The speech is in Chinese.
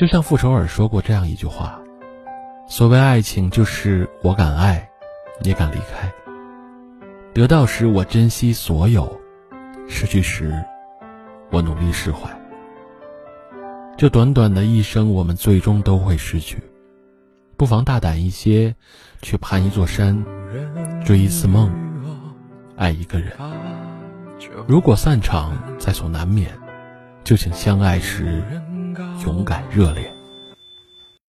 就像傅首尔说过这样一句话：“所谓爱情，就是我敢爱，也敢离开。得到时我珍惜所有，失去时我努力释怀。这短短的一生，我们最终都会失去。不妨大胆一些，去攀一座山，追一次梦，爱一个人。如果散场在所难免，就请相爱时勇敢热烈。